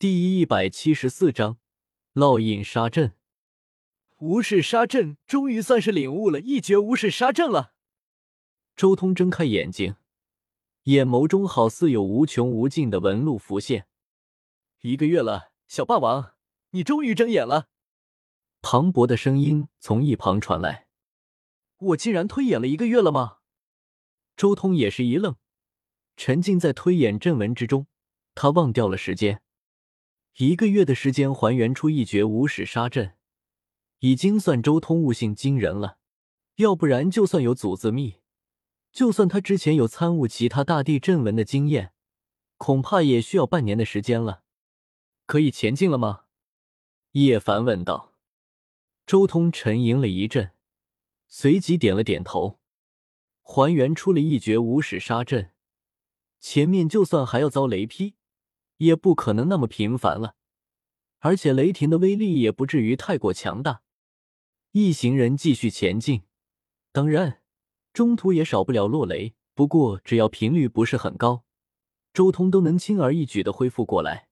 第一百七十四章烙印杀阵。无视杀阵，终于算是领悟了一绝无视杀阵了。周通睁开眼睛，眼眸中好似有无穷无尽的纹路浮现。一个月了，小霸王，你终于睁眼了。磅礴的声音从一旁传来：“我竟然推演了一个月了吗？”周通也是一愣，沉浸在推演阵文之中，他忘掉了时间。一个月的时间还原出一绝无始杀阵，已经算周通悟性惊人了。要不然，就算有祖字秘，就算他之前有参悟其他大地阵文的经验，恐怕也需要半年的时间了。可以前进了吗？叶凡问道。周通沉吟了一阵，随即点了点头，还原出了一绝无始杀阵。前面就算还要遭雷劈。也不可能那么频繁了，而且雷霆的威力也不至于太过强大。一行人继续前进，当然中途也少不了落雷，不过只要频率不是很高，周通都能轻而易举的恢复过来。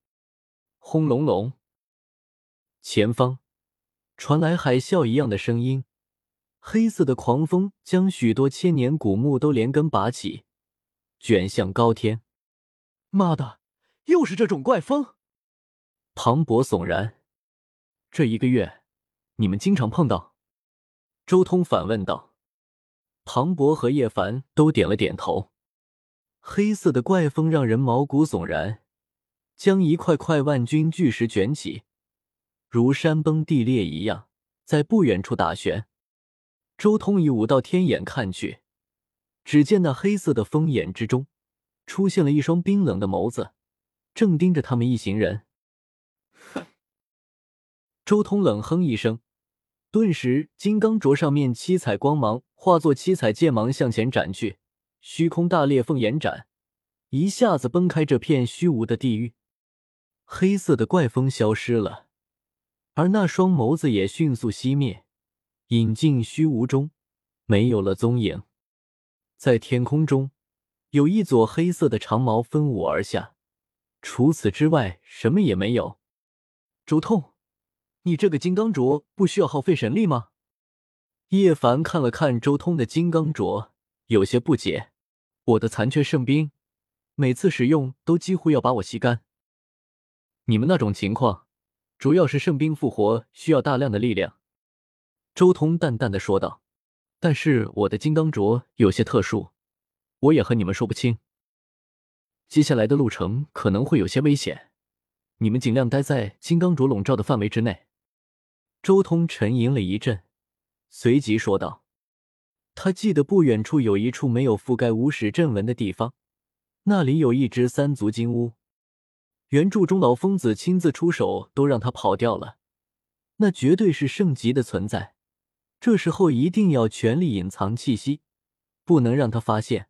轰隆隆，前方传来海啸一样的声音，黑色的狂风将许多千年古木都连根拔起，卷向高天。妈的！又是这种怪风，庞博悚然。这一个月，你们经常碰到？周通反问道。庞博和叶凡都点了点头。黑色的怪风让人毛骨悚然，将一块块万钧巨石卷起，如山崩地裂一样，在不远处打旋。周通以五道天眼看去，只见那黑色的风眼之中，出现了一双冰冷的眸子。正盯着他们一行人，哼！周通冷哼一声，顿时金刚镯上面七彩光芒化作七彩剑芒向前斩去，虚空大裂缝延展，一下子崩开这片虚无的地狱。黑色的怪风消失了，而那双眸子也迅速熄灭，隐进虚无中，没有了踪影。在天空中，有一撮黑色的长矛分舞而下。除此之外，什么也没有。周通，你这个金刚镯不需要耗费神力吗？叶凡看了看周通的金刚镯，有些不解。我的残缺圣兵，每次使用都几乎要把我吸干。你们那种情况，主要是圣兵复活需要大量的力量。周通淡淡的说道。但是我的金刚镯有些特殊，我也和你们说不清。接下来的路程可能会有些危险，你们尽量待在金刚镯笼罩的范围之内。周通沉吟了一阵，随即说道：“他记得不远处有一处没有覆盖无始阵纹的地方，那里有一只三足金乌。原著中老疯子亲自出手都让他跑掉了，那绝对是圣级的存在。这时候一定要全力隐藏气息，不能让他发现。”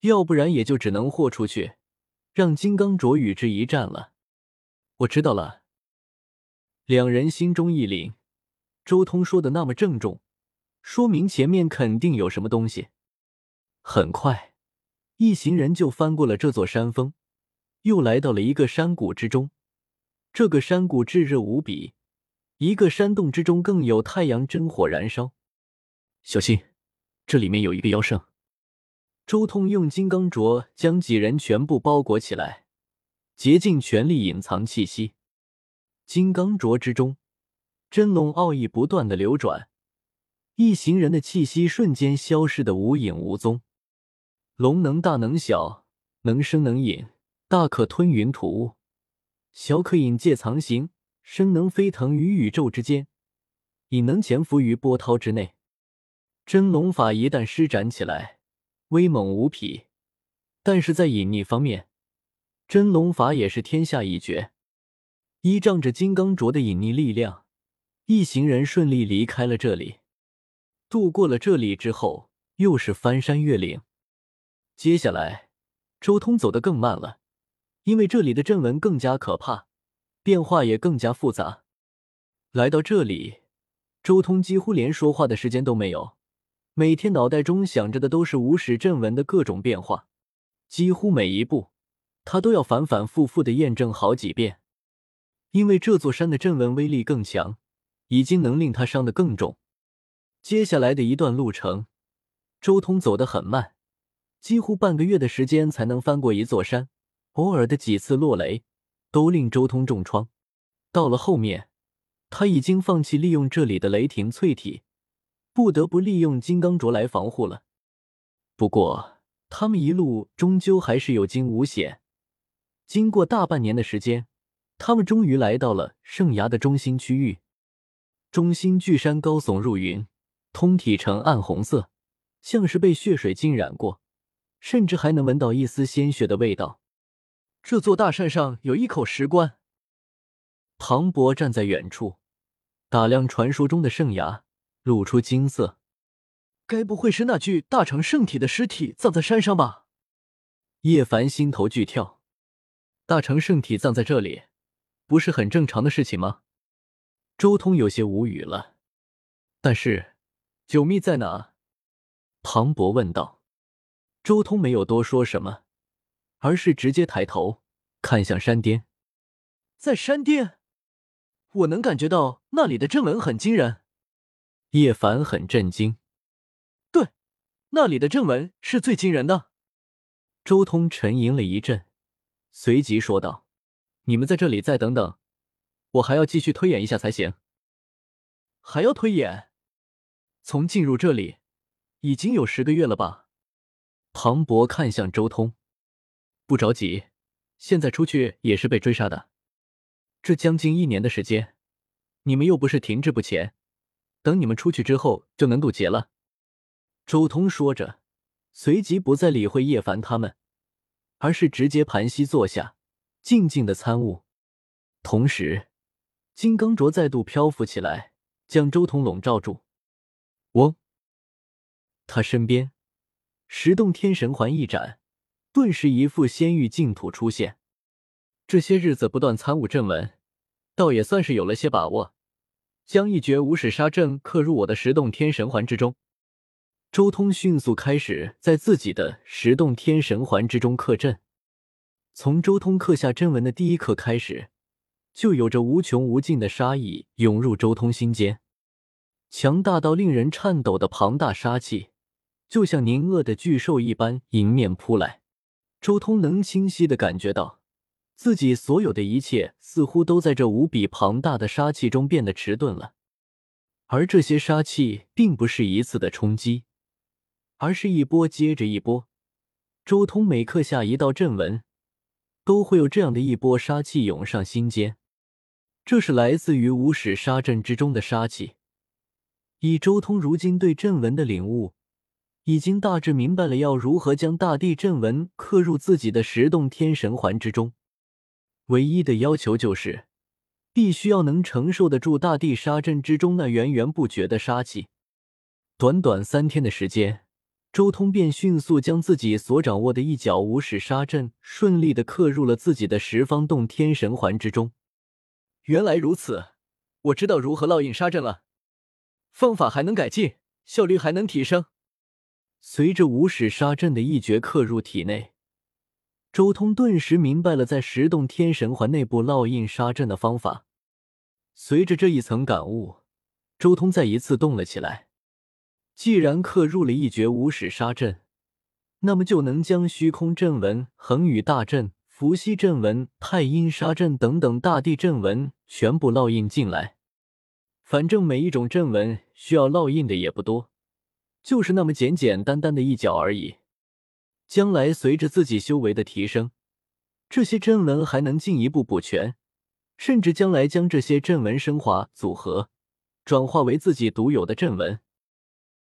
要不然也就只能豁出去，让金刚镯与之一战了。我知道了。两人心中一凛，周通说的那么郑重，说明前面肯定有什么东西。很快，一行人就翻过了这座山峰，又来到了一个山谷之中。这个山谷炙热无比，一个山洞之中更有太阳真火燃烧。小心，这里面有一个妖圣。周通用金刚镯将几人全部包裹起来，竭尽全力隐藏气息。金刚镯之中，真龙奥义不断的流转，一行人的气息瞬间消失的无影无踪。龙能大能小，能生能隐，大可吞云吐雾，小可隐介藏形，生能飞腾于宇宙之间，隐能潜伏于波涛之内。真龙法一旦施展起来。威猛无匹，但是在隐匿方面，真龙法也是天下一绝。依仗着金刚镯的隐匿力量，一行人顺利离开了这里。渡过了这里之后，又是翻山越岭。接下来，周通走得更慢了，因为这里的阵纹更加可怕，变化也更加复杂。来到这里，周通几乎连说话的时间都没有。每天脑袋中想着的都是无始阵纹的各种变化，几乎每一步他都要反反复复的验证好几遍。因为这座山的阵纹威力更强，已经能令他伤得更重。接下来的一段路程，周通走得很慢，几乎半个月的时间才能翻过一座山。偶尔的几次落雷，都令周通重创。到了后面，他已经放弃利用这里的雷霆淬体，不得不利用金刚镯来防护了。不过，他们一路终究还是有惊无险。经过大半年的时间，他们终于来到了圣崖的中心区域。中心巨山高耸入云，通体呈暗红色，像是被血水浸染过，甚至还能闻到一丝鲜血的味道。这座大山上有一口石棺。庞博站在远处，打量传说中的圣崖，露出金色。该不会是那具大成圣体的尸体葬在山上吧？叶凡心头剧跳。大成圣体葬在这里，不是很正常的事情吗？周通有些无语了。但是，九秘在哪？庞博问道。周通没有多说什么。而是直接抬头看向山巅，在山巅，我能感觉到那里的阵纹很惊人。叶凡很震惊，对，那里的正文是最惊人的。周通沉吟了一阵，随即说道：“你们在这里再等等，我还要继续推演一下才行。”还要推演？从进入这里已经有十个月了吧？庞博看向周通。不着急，现在出去也是被追杀的。这将近一年的时间，你们又不是停滞不前，等你们出去之后就能渡劫了。周通说着，随即不再理会叶凡他们，而是直接盘膝坐下，静静的参悟。同时，金刚镯再度漂浮起来，将周通笼罩住。嗡，他身边十洞天神环一展。顿时，一副仙域净土出现。这些日子不断参悟阵文，倒也算是有了些把握，将一绝无始杀阵刻入我的十洞天神环之中。周通迅速开始在自己的十洞天神环之中刻阵。从周通刻下真纹的第一刻开始，就有着无穷无尽的杀意涌入周通心间，强大到令人颤抖的庞大杀气，就像凝恶的巨兽一般迎面扑来。周通能清晰的感觉到，自己所有的一切似乎都在这无比庞大的杀气中变得迟钝了。而这些杀气并不是一次的冲击，而是一波接着一波。周通每刻下一道阵纹，都会有这样的一波杀气涌上心间。这是来自于无始杀阵之中的杀气。以周通如今对阵纹的领悟。已经大致明白了要如何将大地阵纹刻入自己的十洞天神环之中，唯一的要求就是必须要能承受得住大地杀阵之中那源源不绝的杀气。短短三天的时间，周通便迅速将自己所掌握的一角无始杀阵顺利的刻入了自己的十方洞天神环之中。原来如此，我知道如何烙印杀阵了，方法还能改进，效率还能提升。随着无始杀阵的一诀刻入体内，周通顿时明白了在十洞天神环内部烙印杀阵的方法。随着这一层感悟，周通再一次动了起来。既然刻入了一绝无始杀阵，那么就能将虚空阵纹、恒宇大阵、伏羲阵纹、太阴杀阵等等大地阵纹全部烙印进来。反正每一种阵纹需要烙印的也不多。就是那么简简单单的一角而已。将来随着自己修为的提升，这些阵文还能进一步补全，甚至将来将这些阵文升华组合，转化为自己独有的阵文。